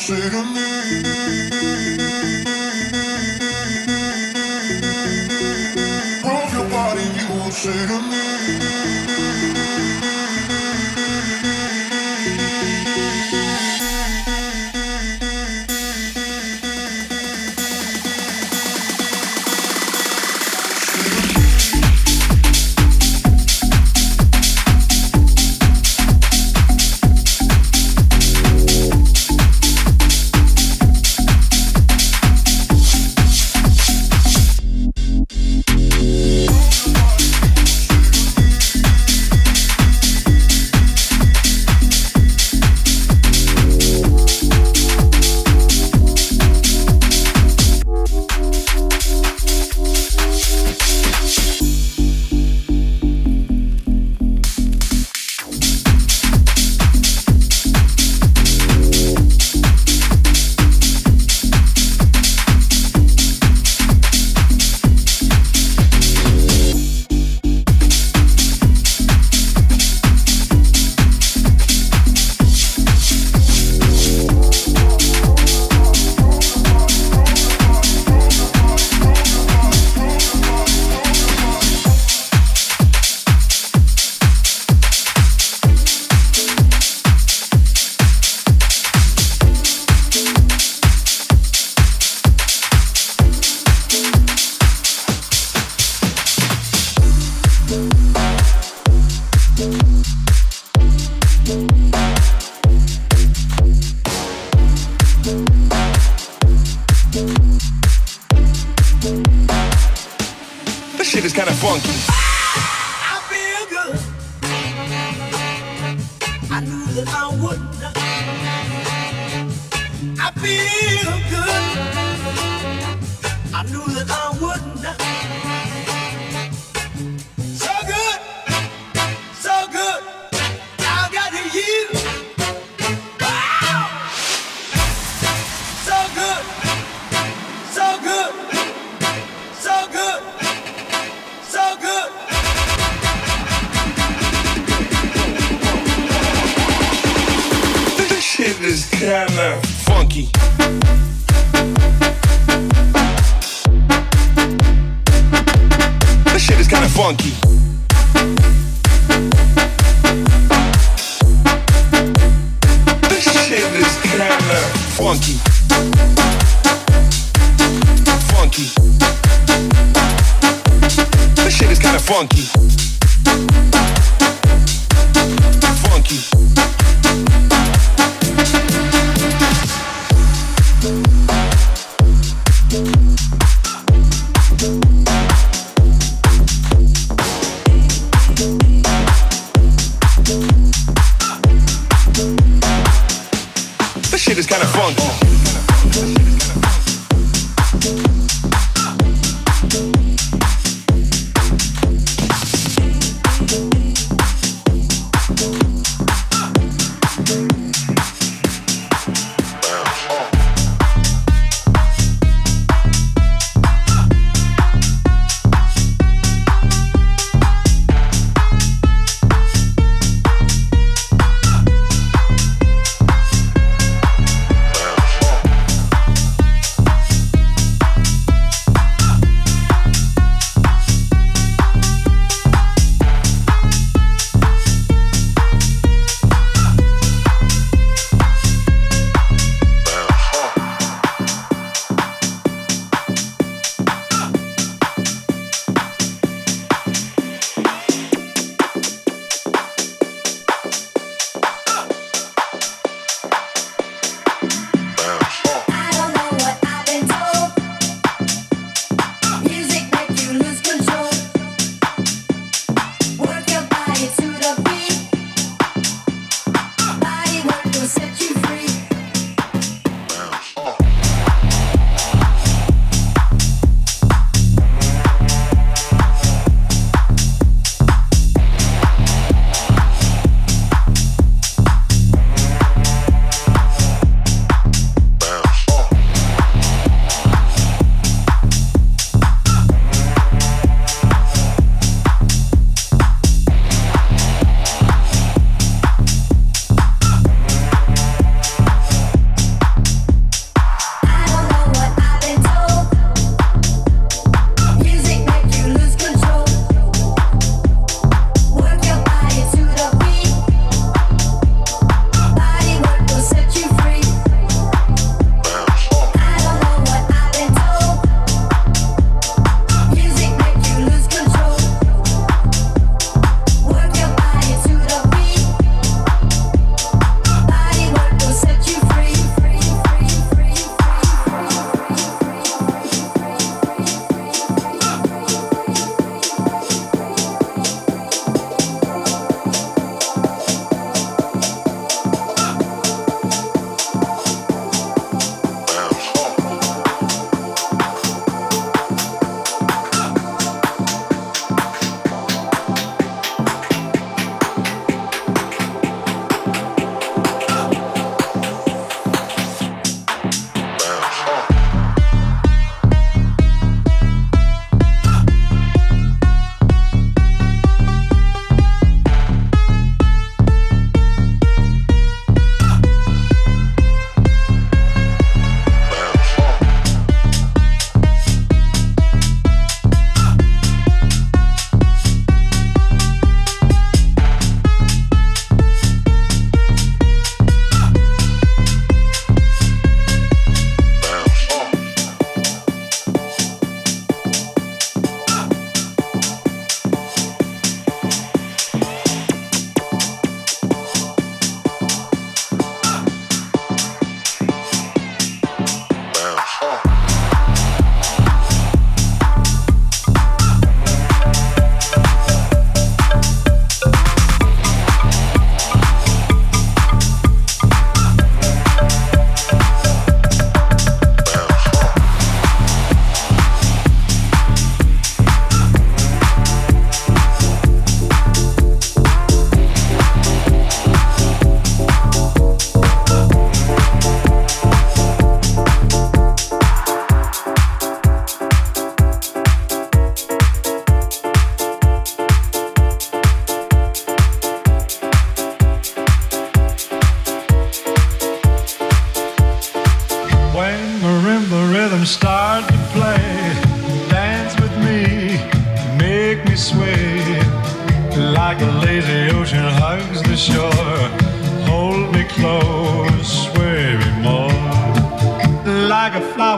say to me? Your body, you say to me. funky. kinda funky. said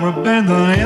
Like a flower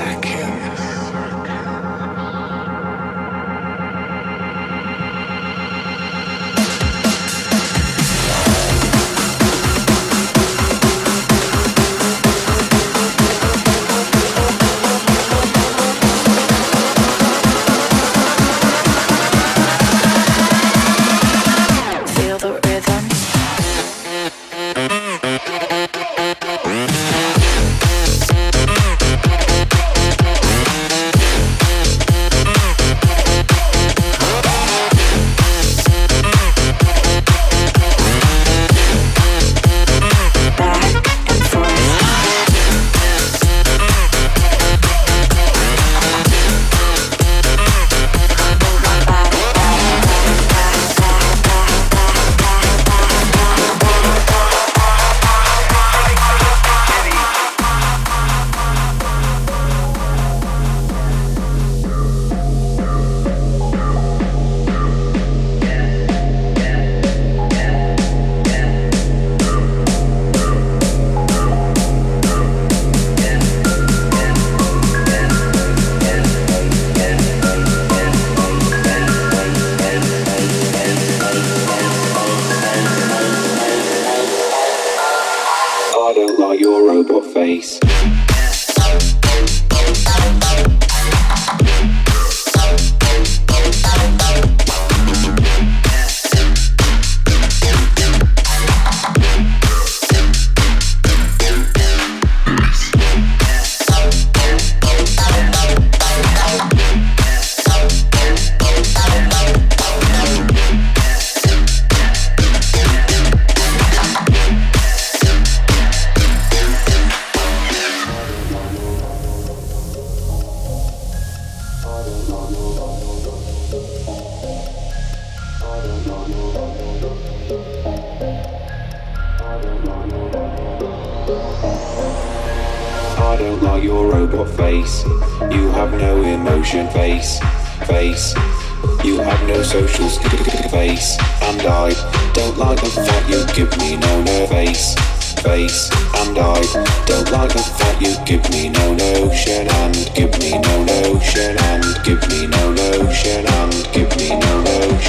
back face. I don't like the fact you give me no no face, face. And I don't like the fact you give me no notion and give me no notion and give me no notion and give me no notion.